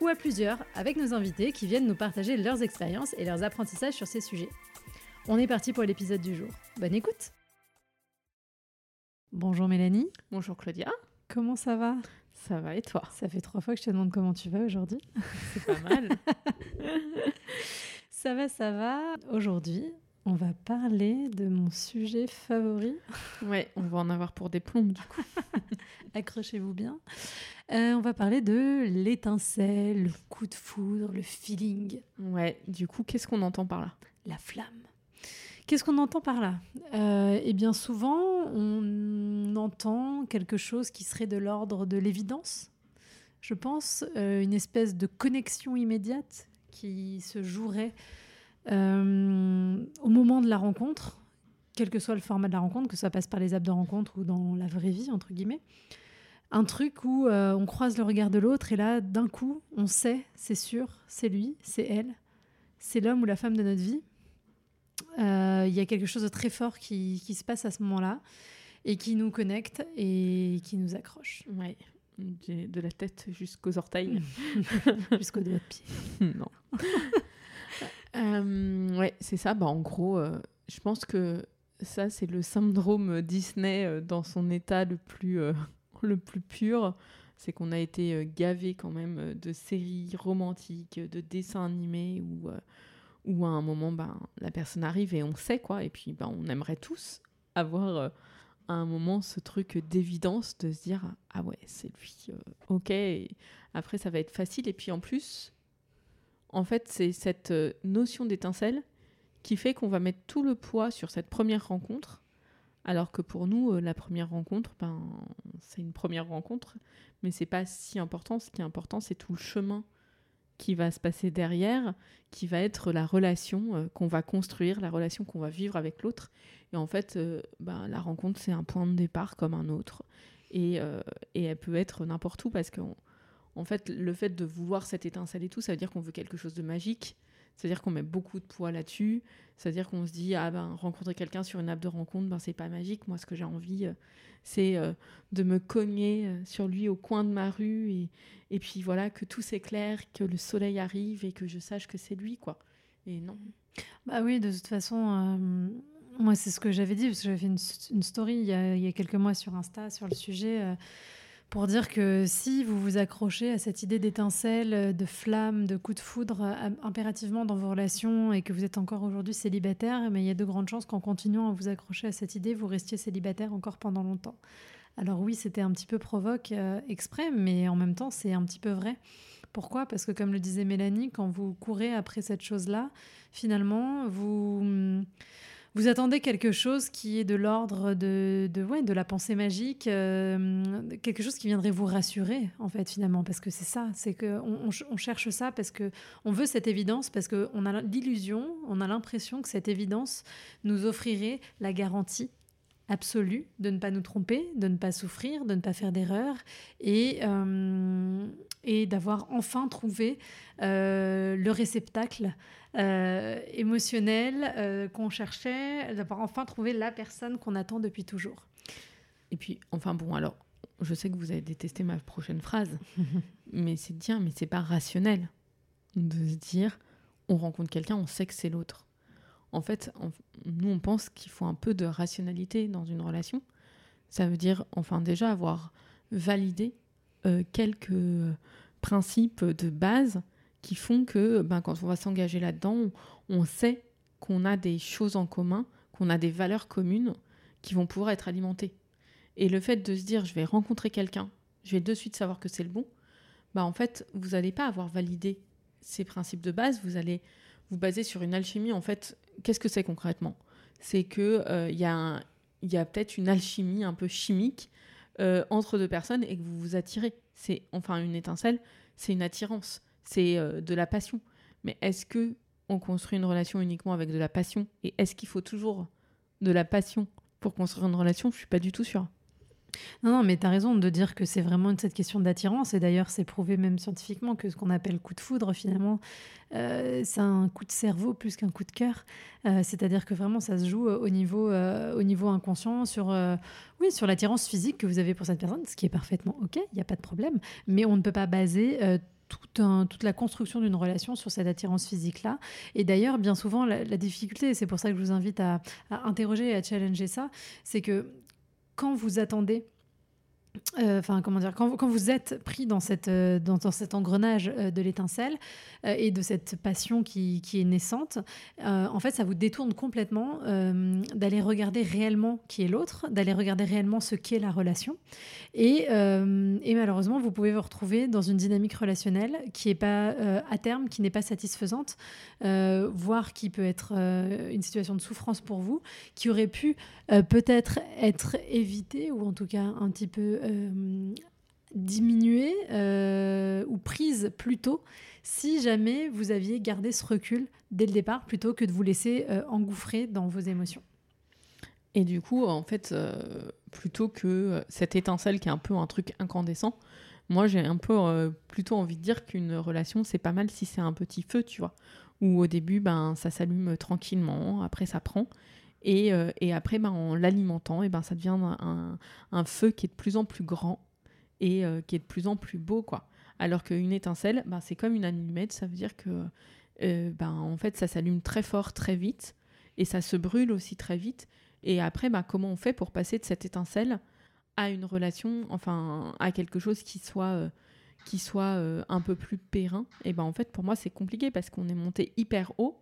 ou à plusieurs avec nos invités qui viennent nous partager leurs expériences et leurs apprentissages sur ces sujets. On est parti pour l'épisode du jour. Bonne écoute Bonjour Mélanie. Bonjour Claudia. Comment ça va? Ça va et toi? Ça fait trois fois que je te demande comment tu vas aujourd'hui. C'est pas mal. ça va, ça va. Aujourd'hui, on va parler de mon sujet favori. Ouais, on va en avoir pour des plombes du coup. Accrochez-vous bien. Euh, on va parler de l'étincelle, le coup de foudre, le feeling. Ouais, du coup, qu'est-ce qu'on entend par là? La flamme. Qu'est-ce qu'on entend par là? Euh, Eh bien, souvent, on entend quelque chose qui serait de l'ordre de l'évidence. Je pense euh, une espèce de connexion immédiate qui se jouerait au moment de la rencontre, quel que soit le format de la rencontre, que ça passe par les apps de rencontre ou dans la vraie vie, entre guillemets. Un truc où euh, on croise le regard de l'autre et là, d'un coup, on sait, c'est sûr, c'est lui, c'est elle, c'est l'homme ou la femme de notre vie. Euh, il y a quelque chose de très fort qui, qui se passe à ce moment-là et qui nous connecte et qui nous accroche. Ouais, de la tête jusqu'aux orteils. Jusqu'au doigt de pied. non. Euh, ouais, c'est ça. Bah, en gros, euh, je pense que ça, c'est le syndrome Disney euh, dans son état le plus, le plus pur. C'est qu'on a été gavé quand même de séries romantiques, de dessins animés où, à un moment, ben, la personne arrive et on sait quoi. Et puis, ben, on aimerait tous avoir à un moment ce truc d'évidence de se dire Ah ouais, c'est lui, ok. Après, ça va être facile. Et puis en plus, en fait, c'est cette euh, notion d'étincelle qui fait qu'on va mettre tout le poids sur cette première rencontre, alors que pour nous, euh, la première rencontre, ben, c'est une première rencontre, mais c'est pas si important. Ce qui est important, c'est tout le chemin qui va se passer derrière, qui va être la relation euh, qu'on va construire, la relation qu'on va vivre avec l'autre. Et en fait, ben, la rencontre, c'est un point de départ comme un autre. Et, et elle peut être n'importe où parce qu'on en fait, le fait de vouloir cette étincelle et tout, ça veut dire qu'on veut quelque chose de magique. C'est-à-dire qu'on met beaucoup de poids là-dessus. C'est-à-dire qu'on se dit, ah ben, rencontrer quelqu'un sur une app de rencontre, ben, c'est pas magique. Moi, ce que j'ai envie, euh, c'est euh, de me cogner euh, sur lui au coin de ma rue et, puis voilà, que tout s'éclaire, que le soleil arrive et que je sache que c'est lui, quoi. Et non. Bah oui, de toute façon, moi, c'est ce que j'avais dit, parce que j'avais fait une, story il y, a, quelques mois sur Insta sur le sujet pour dire que si vous vous accrochez à cette idée d'étincelle, de flamme, de coup de foudre euh, impérativement dans vos relations et que vous êtes encore aujourd'hui célibataire, mais il y a de grandes chances qu'en continuant à vous accrocher à cette idée, vous restiez célibataire encore pendant longtemps. Alors oui, c'était un petit peu provoque euh, exprès, mais en même temps, c'est un petit peu vrai. Pourquoi? Parce que comme le disait Mélanie, quand vous courez après cette chose-là, finalement, vous vous attendez quelque chose qui est de l'ordre de, de, ouais, de la pensée magique, euh, quelque chose qui viendrait vous rassurer, en fait, finalement, parce que c'est ça, c'est qu'on on, cherche ça parce qu'on veut cette évidence, parce qu'on a l'illusion, on a l'impression que cette évidence nous offrirait la garantie absolue de ne pas nous tromper, de ne pas souffrir, de ne pas faire d'erreur et, euh, et d'avoir enfin trouvé euh, le réceptacle euh, émotionnel qu'on cherchait, d'avoir enfin trouvé la personne qu'on attend depuis toujours. Et puis, enfin bon, alors, je sais que vous avez détesté ma prochaine phrase, mais c'est bien, mais c'est pas rationnel de se dire, on rencontre quelqu'un, on sait que c'est l'autre. En fait, nous, on pense qu'il faut un peu de rationalité dans une relation. Ça veut dire, enfin, déjà avoir validé euh, quelques principes de base qui font que ben, quand on va s'engager là-dedans, on, sait qu'on a des choses en commun, qu'on a des valeurs communes qui vont pouvoir être alimentées. Et le fait de se dire je vais rencontrer quelqu'un, je vais de suite savoir que c'est le bon, bah en fait, vous n'allez pas avoir validé ces principes de base, vous allez vous baser sur une alchimie. En fait, qu'est-ce que c'est concrètement? C'est qu'il euh, y a, peut-être une alchimie un peu chimique euh, entre deux personnes et que vous vous attirez. C'est enfin une étincelle, c'est une attirance c'est euh, de la passion. Mais est-ce que on construit une relation uniquement avec de la passion? Et est-ce qu'il faut toujours de la passion pour construire une relation? Je suis pas du tout sûre. Non, non, mais tu as raison de dire que c'est vraiment cette question d'attirance. Et d'ailleurs, c'est prouvé même scientifiquement que ce qu'on appelle coup de foudre, finalement, euh, c'est un coup de cerveau plus qu'un coup de cœur. Euh, c'est-à-dire que vraiment, ça se joue au niveau, euh, au niveau inconscient, sur, oui, sur l'attirance physique que vous avez pour cette personne, ce qui est parfaitement OK, il n'y a pas de problème. Mais on ne peut pas baser toute la construction d'une relation sur cette attirance physique-là. Et d'ailleurs, bien souvent, la, difficulté, et c'est pour ça que je vous invite à interroger et à challenger ça, c'est que quand vous attendez euh, enfin comment dire, quand, vous êtes pris dans, cette, euh, dans, cet engrenage euh, de l'étincelle et de cette passion qui, est naissante, en fait, ça vous détourne complètement d'aller regarder réellement qui est l'autre, d'aller regarder réellement ce qu'est la relation. Et, et, malheureusement, vous pouvez vous retrouver dans une dynamique relationnelle qui est pas à terme, qui n'est pas satisfaisante, voire qui peut être une situation de souffrance pour vous, qui aurait pu peut-être être évitée ou en tout cas un petit peu euh, diminuer euh, ou prise plus tôt si jamais vous aviez gardé ce recul dès le départ plutôt que de vous laisser euh, engouffrer dans vos émotions. Et du coup, en fait, plutôt que cette étincelle qui est un peu un truc incandescent, moi j'ai un peu plutôt envie de dire qu'une relation c'est pas mal si c'est un petit feu, tu vois, où au début ben ça s'allume tranquillement, après ça prend, euh, et, après, ben, en l'alimentant, et ben, ça devient un, feu qui est de plus en plus grand et euh, qui est de plus en plus beau. quoi. Alors qu'une étincelle, ben, c'est comme une allumette, ça veut dire que euh, ben, en fait, ça s'allume très fort, très vite, et ça se brûle aussi très vite. Et après, comment on fait pour passer de cette étincelle à une relation, enfin, à quelque chose qui soit qui soit un peu plus périn, et ben en fait pour moi c'est compliqué parce qu'on est monté hyper haut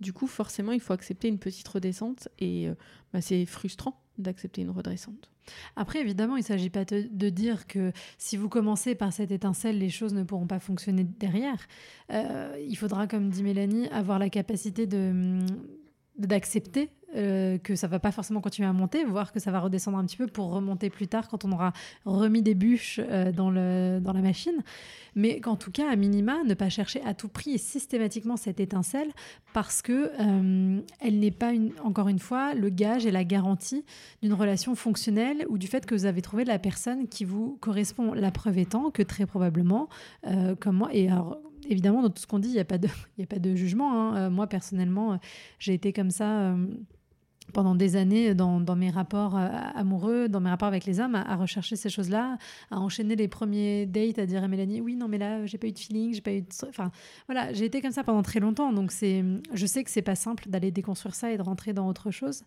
du coup, forcément, il faut accepter une petite redescente et euh, bah, c'est frustrant d'accepter une redescente. Après, évidemment, il ne s'agit pas de dire que si vous commencez par cette étincelle, les choses ne pourront pas fonctionner derrière. Euh, il faudra, comme dit Mélanie, avoir la capacité de d'accepter euh, que ça va pas forcément continuer à monter, voire que ça va redescendre un petit peu pour remonter plus tard quand on aura remis des bûches euh, dans, le, dans la machine. Mais qu'en tout cas, à minima, ne pas chercher à tout prix et systématiquement cette étincelle parce que euh, elle n'est pas, une, encore une fois, le gage et la garantie d'une relation fonctionnelle ou du fait que vous avez trouvé la personne qui vous correspond. La preuve étant que très probablement, comme moi, et alors évidemment, dans tout ce qu'on dit, il n'y a, pas de, a pas de jugement. Hein. moi, personnellement, j'ai été comme ça pendant des années dans, mes rapports euh, amoureux, dans mes rapports avec les hommes, à, rechercher ces choses-là, à enchaîner les premiers dates, à dire à Mélanie, oui, non, mais là, j'ai pas eu de feeling, j'ai pas eu de... Enfin, voilà, j'ai été comme ça pendant très longtemps, donc c'est, je sais que c'est pas simple d'aller déconstruire ça et de rentrer dans autre chose.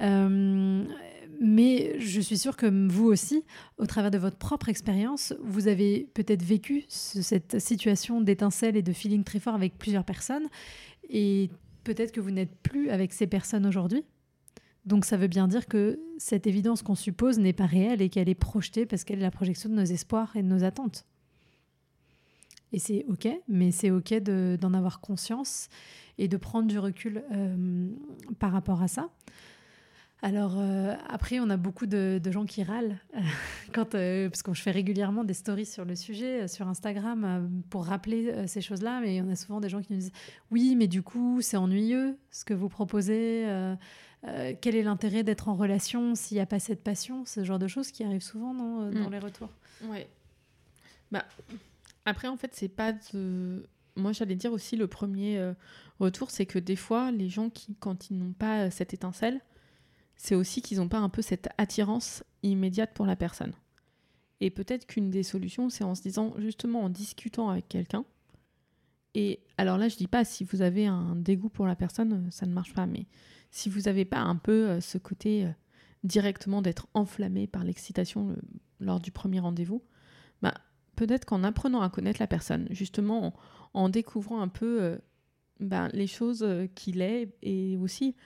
Euh, mais je suis sûre que vous aussi, au travers de votre propre expérience, vous avez peut-être vécu cette situation d'étincelle et de feeling très fort avec plusieurs personnes, et peut-être que vous n'êtes plus avec ces personnes aujourd'hui donc ça veut bien dire que cette évidence qu'on suppose n'est pas réelle et qu'elle est projetée parce qu'elle est la projection de nos espoirs et de nos attentes. Et c'est OK, mais c'est OK d'en avoir conscience et de prendre du recul euh, par rapport à ça. Alors euh, après, on a beaucoup de, gens qui râlent quand, euh, parce que je fais régulièrement des stories sur le sujet sur Instagram pour rappeler ces choses-là, mais on a souvent des gens qui nous disent oui, mais du coup c'est ennuyeux ce que vous proposez. Euh, quel est l'intérêt d'être en relation s'il n'y a pas cette passion Ce genre de choses qui arrivent souvent dans, euh, dans mm. les retours. Ouais. Bah, après, en fait, c'est pas de. Moi, j'allais dire aussi le premier euh, retour, c'est que des fois, les gens qui, quand ils n'ont pas cette étincelle, c'est aussi qu'ils n'ont pas un peu cette attirance immédiate pour la personne. Et peut-être qu'une des solutions, c'est en se disant, justement, en discutant avec quelqu'un. Et alors là, je dis pas si vous avez un dégoût pour la personne, ça ne marche pas, mais si vous n'avez pas un peu euh, ce côté euh, directement d'être enflammé par l'excitation lors du premier rendez-vous, bah, peut-être qu'en apprenant à connaître la personne, justement en, découvrant un peu euh, bah, les choses qu'il est et aussi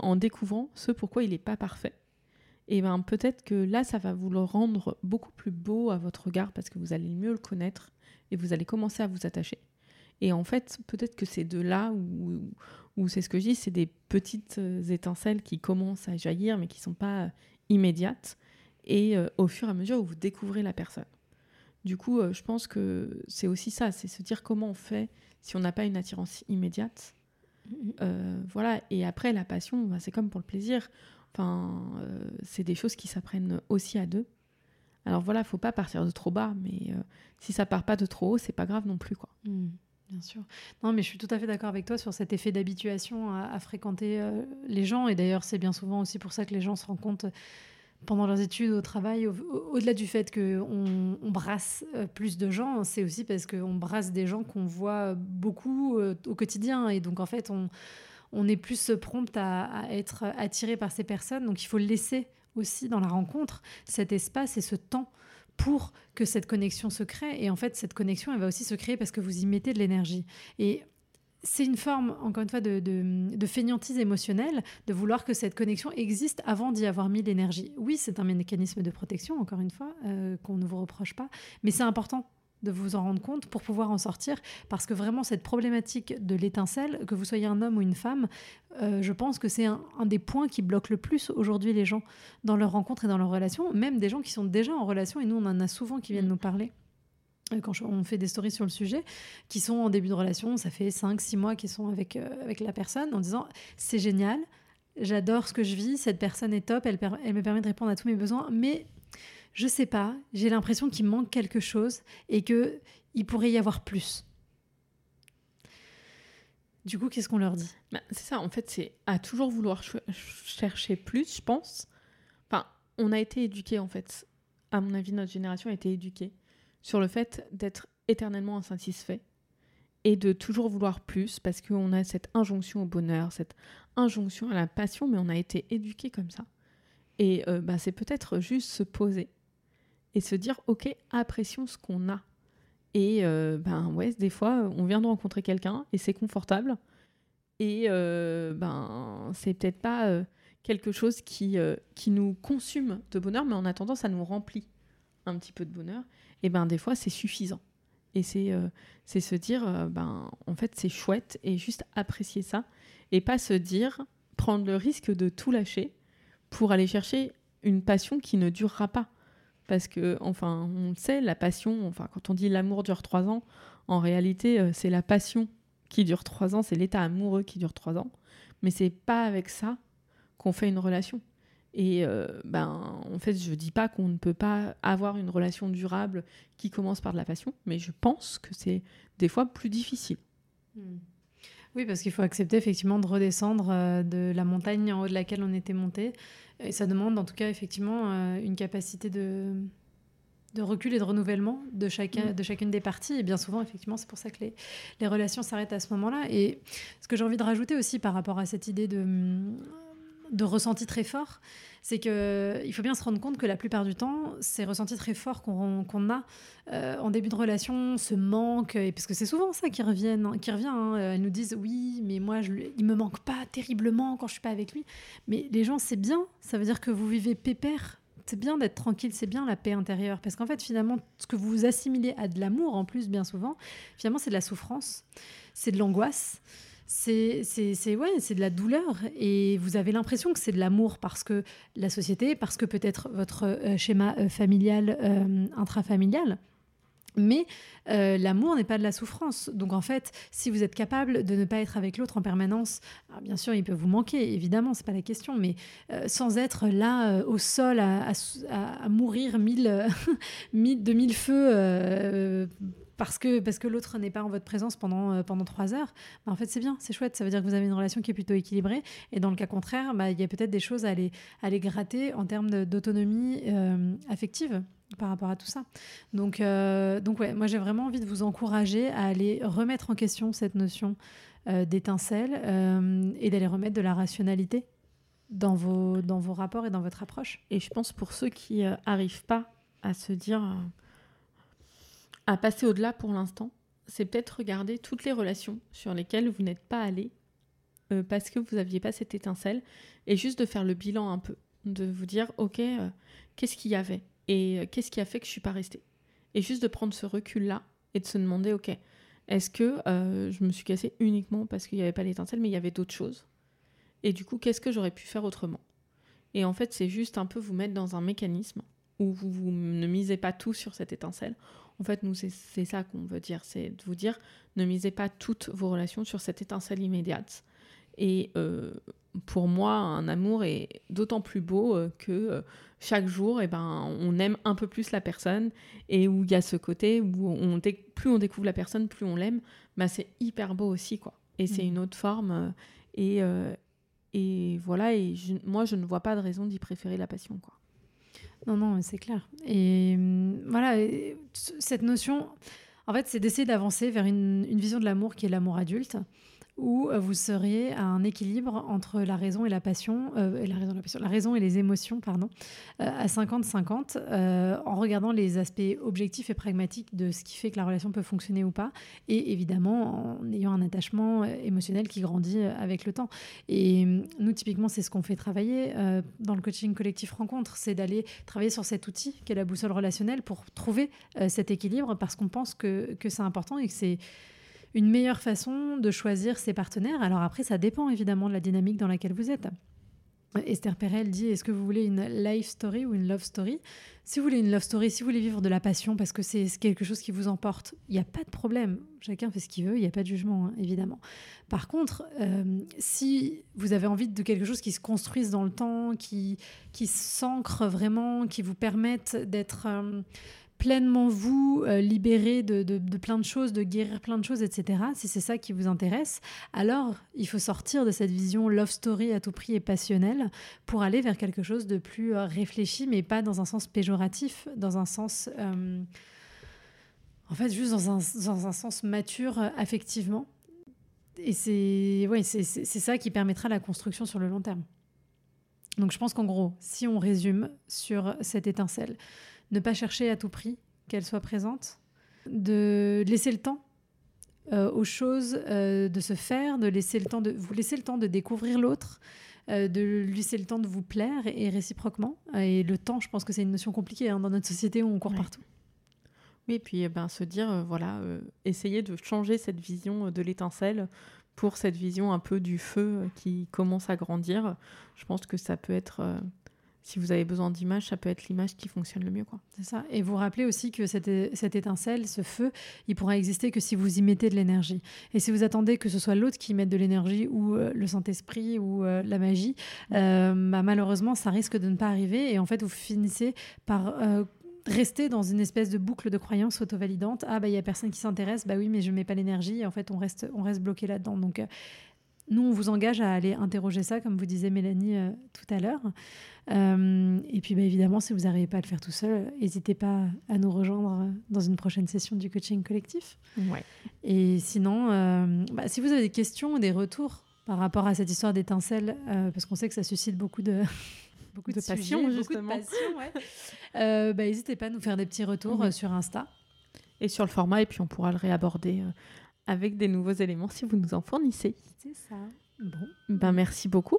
en découvrant ce pourquoi il n'est pas parfait, et ben peut-être que là, ça va vous le rendre beaucoup plus beau à votre regard parce que vous allez mieux le connaître et vous allez commencer à vous attacher. Et en fait, peut-être que c'est de là où, où c'est ce que je dis, c'est des petites euh, étincelles qui commencent à jaillir mais qui ne sont pas euh, immédiates et euh, au fur et à mesure où vous découvrez la personne. Du coup, je pense que c'est aussi ça, c'est se dire comment on fait si on n'a pas une attirance immédiate. Mm-hmm. voilà, et après, la passion, bah, c'est comme pour le plaisir. Enfin, c'est des choses qui s'apprennent aussi à deux. Alors voilà, faut pas partir de trop bas, mais si ça part pas de trop haut, c'est pas grave non plus, quoi. Mm. Bien sûr. Non, mais je suis tout à fait d'accord avec toi sur cet effet d'habituation à, fréquenter euh, les gens. Et d'ailleurs, c'est bien souvent aussi pour ça que les gens se rendent compte pendant leurs études, au travail, au-delà du fait qu'on on brasse euh, plus de gens, c'est aussi parce qu'on brasse des gens qu'on voit beaucoup euh, au quotidien. Et donc, en fait, on, on est plus prompt à, à, être attiré par ces personnes. Donc, il faut laisser aussi dans la rencontre cet espace et ce temps pour que cette connexion se crée. Et en fait, cette connexion, elle va aussi se créer parce que vous y mettez de l'énergie. Et c'est une forme, encore une fois, de, de, fainéantise émotionnelle, de vouloir que cette connexion existe avant d'y avoir mis l'énergie. Oui, c'est un mécanisme de protection, encore une fois, euh, qu'on ne vous reproche pas, mais c'est important de vous en rendre compte pour pouvoir en sortir. Parce que vraiment, cette problématique de l'étincelle, que vous soyez un homme ou une femme, euh, je pense que c'est un, des points qui bloque le plus aujourd'hui les gens dans leurs rencontres et dans leurs relations, même des gens qui sont déjà en relation, et nous, on en a souvent qui viennent mm. nous parler euh, quand on fait des stories sur le sujet, qui sont en début de relation, ça fait 5-6 mois qu'ils sont avec, euh, avec la personne, en disant c'est génial, j'adore ce que je vis, cette personne est top, elle, elle me permet de répondre à tous mes besoins, mais je sais pas, j'ai l'impression qu'il manque quelque chose et que il pourrait y avoir plus. Du coup, qu'est-ce qu'on leur dit? Bah, C'est ça, en fait, c'est à toujours vouloir chercher plus, je pense. Enfin, on a été éduqués, en fait. À mon avis, notre génération a été éduquée sur le fait d'être éternellement insatisfait et de toujours vouloir plus parce qu'on a cette injonction au bonheur, cette injonction à la passion, mais on a été éduqué comme ça. Et euh, bah, c'est peut-être juste se poser et se dire ok apprécions ce qu'on a. Et euh, ben ouais des fois on vient de rencontrer quelqu'un et c'est confortable. Et euh, ben c'est peut-être pas euh, quelque chose qui, qui nous consume de bonheur mais en attendant ça nous remplit un petit peu de bonheur. Et ben des fois c'est suffisant. Et c'est c'est se dire ben en fait c'est chouette et juste apprécier ça. Et pas se dire prendre le risque de tout lâcher pour aller chercher une passion qui ne durera pas parce que, enfin, on sait, la passion, enfin, quand on dit l'amour dure trois ans, en réalité, euh, c'est la passion qui dure trois ans, c'est l'état amoureux qui dure trois ans. Mais c'est pas avec ça qu'on fait une relation. Et euh, ben, en fait, je dis pas qu'on ne peut pas avoir une relation durable qui commence par de la passion, mais je pense que c'est des fois plus difficile. Hmm. Oui, parce qu'il faut accepter effectivement de redescendre euh, de la montagne en haut de laquelle on était monté et ça demande en tout cas effectivement euh, une capacité de, de recul et de renouvellement de, chacun, mm. de chacune des parties. Et bien souvent, effectivement, c'est pour ça que les, les relations s'arrêtent à ce moment-là. Et ce que j'ai envie de rajouter aussi par rapport à cette idée de, de ressenti très fort, c'est qu'il faut bien se rendre compte que la plupart du temps, ces ressentis très forts qu'on a euh, en début de relation, ce manque, et parce que c'est souvent ça qui, reviennent, qui revient, hein, elles nous disent oui, mais moi, je, il me manque pas terriblement quand je suis pas avec lui. Mais les gens, c'est bien, ça veut dire que vous vivez pépère. C'est bien d'être tranquille, c'est bien la paix intérieure. Parce qu'en fait, finalement, ce que vous assimilez à de l'amour, en plus, bien souvent, finalement, c'est de la souffrance, c'est de l'angoisse c'est ouais, c'est de la douleur et vous avez l'impression que c'est de l'amour parce que la société, parce que peut-être votre euh, schéma euh, familial euh, intrafamilial. Mais l'amour n'est pas de la souffrance. Donc en fait, si vous êtes capable de ne pas être avec l'autre en permanence, bien sûr, il peut vous manquer, évidemment, c'est pas la question, mais sans être là au sol à, à, mourir mille, mille, de mille feux parce que, parce que l'autre n'est pas en votre présence pendant, euh, pendant trois heures, bah, en fait, c'est bien, c'est chouette. Ça veut dire que vous avez une relation qui est plutôt équilibrée. Et dans le cas contraire, bah, il y a peut-être des choses à aller, à aller gratter en termes d'autonomie euh, affective par rapport à tout ça. Donc, euh, donc ouais, moi, j'ai vraiment envie de vous encourager à aller remettre en question cette notion d'étincelle et d'aller remettre de la rationalité dans vos, dans vos rapports et dans votre approche. Et je pense pour ceux qui n'arrivent pas à se dire à passer au-delà pour l'instant, c'est peut-être regarder toutes les relations sur lesquelles vous n'êtes pas allé euh, parce que vous n'aviez pas cette étincelle et juste de faire le bilan un peu, de vous dire ok, euh, qu'est-ce qu'il y avait et euh, qu'est-ce qui a fait que je suis pas restée? Et juste de prendre ce recul là et de se demander ok, est-ce que je me suis cassée uniquement parce qu'il n'y avait pas l'étincelle mais il y avait d'autres choses? Et du coup qu'est-ce que j'aurais pu faire autrement? Et en fait c'est juste un peu vous mettre dans un mécanisme où vous, vous ne misez pas tout sur cette étincelle En fait, nous, c'est ça qu'on veut dire, c'est de vous dire, ne misez pas toutes vos relations sur cette étincelle immédiate. Et euh, pour moi, un amour est d'autant plus beau euh, que euh, chaque jour, eh ben, on aime un peu plus la personne et où il y a ce côté où on plus on découvre la personne, plus on l'aime. Bah, c'est hyper beau aussi, quoi. Et c'est mmh. une autre forme. Et, et voilà, et moi, je ne vois pas de raison d'y préférer la passion, quoi. Non, non, c'est clair. Et hum, voilà, cette notion, en fait, c'est d'essayer d'avancer vers une, une vision de l'amour qui est l'amour adulte où euh, vous seriez à un équilibre entre la raison et la passion, euh, la, raison, et les émotions, pardon, euh, à 50-50, en regardant les aspects objectifs et pragmatiques de ce qui fait que la relation peut fonctionner ou pas, et évidemment en ayant un attachement émotionnel qui grandit avec le temps. Et nous, typiquement, c'est ce qu'on fait travailler dans le coaching collectif rencontre, c'est d'aller travailler sur cet outil qui est la boussole relationnelle pour trouver cet équilibre, parce qu'on pense que c'est important et que c'est une meilleure façon de choisir ses partenaires. Alors après, ça dépend évidemment de la dynamique dans laquelle vous êtes. Esther Perel dit Est-ce que vous voulez une life story ou une love story? Si vous voulez une love story, si vous voulez vivre de la passion parce que c'est quelque chose qui vous emporte, il n'y a pas de problème. Chacun fait ce qu'il veut, il n'y a pas de jugement, hein, évidemment. Par contre, euh, si vous avez envie de quelque chose qui se construise dans le temps, qui, s'ancre vraiment, qui vous permette d'être. Euh, pleinement vous, euh, libérer de, plein de choses, de guérir plein de choses, etc., si c'est ça qui vous intéresse, alors il faut sortir de cette vision love story à tout prix et passionnelle pour aller vers quelque chose de plus euh, réfléchi, mais pas dans un sens péjoratif, dans un sens... Euh, en fait, juste dans un, dans un sens mature affectivement. Et c'est ouais, c'est ça qui permettra la construction sur le long terme. Donc je pense qu'en gros, si on résume sur cette étincelle, ne pas chercher à tout prix qu'elle soit présente, de laisser le temps euh, aux choses euh, de se faire, de laisser le temps de vous laisser le temps de découvrir l'autre, euh, de lui laisser le temps de vous plaire et, réciproquement. Et le temps, je pense que c'est une notion compliquée hein, dans notre société où on court partout. Oui, et puis eh ben, se dire, voilà, essayer de changer cette vision de l'étincelle pour cette vision un peu du feu qui commence à grandir. Je pense que ça peut être si vous avez besoin d'images, ça peut être l'image qui fonctionne le mieux. Quoi. C'est ça. Et vous rappelez aussi que cette, cette, étincelle, ce feu, il pourra exister que si vous y mettez de l'énergie. Et si vous attendez que ce soit l'autre qui mette de l'énergie ou euh, le Saint-Esprit ou euh, la magie, euh, bah, malheureusement, ça risque de ne pas arriver. Et en fait, vous finissez par rester dans une espèce de boucle de croyance auto-validante. Ah, bah, il n'y a personne qui s'intéresse. Bah oui, mais je ne mets pas l'énergie. Et en fait, on reste, on reste bloqué là-dedans. Donc, nous, on vous engage à aller interroger ça, comme vous disait Mélanie tout à l'heure. Euh, et puis bah, évidemment, si vous n'arrivez pas à le faire tout seul, n'hésitez pas à nous rejoindre dans une prochaine session du coaching collectif. Ouais. Et sinon, euh, bah, si vous avez des questions ou des retours par rapport à cette histoire d'étincelle, euh, parce qu'on sait que ça suscite beaucoup de... beaucoup de, passion, justement. bah, n'hésitez pas à nous faire des petits retours sur Insta. Et sur le format, et puis on pourra le réaborder avec des nouveaux éléments si vous nous en fournissez. C'est ça. Bon. Ben, merci beaucoup.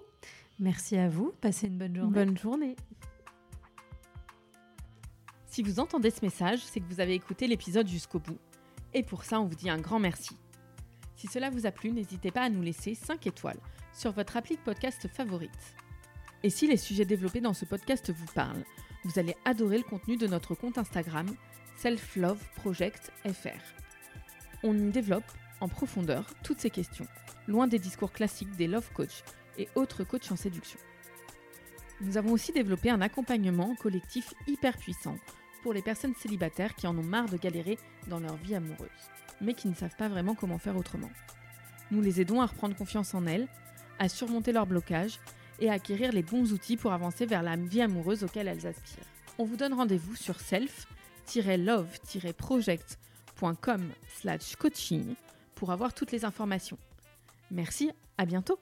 Merci à vous. Passez une bonne journée. Bonne journée. Si vous entendez ce message, c'est que vous avez écouté l'épisode jusqu'au bout. Et pour ça, on vous dit un grand merci. Si cela vous a plu, n'hésitez pas à nous laisser 5 étoiles sur votre appli podcast favorite. Et si les sujets développés dans ce podcast vous parlent, vous allez adorer le contenu de notre compte Instagram Self Love Project FR. On y développe en profondeur toutes ces questions, loin des discours classiques des love coach et autres coachs en séduction. Nous avons aussi développé un accompagnement collectif hyper puissant pour les personnes célibataires qui en ont marre de galérer dans leur vie amoureuse, mais qui ne savent pas vraiment comment faire autrement. Nous les aidons à reprendre confiance en elles, à surmonter leurs blocages et à acquérir les bons outils pour avancer vers la vie amoureuse auquel elles aspirent. On vous donne rendez-vous sur self-love-project.com coaching pour avoir toutes les informations. Merci, à bientôt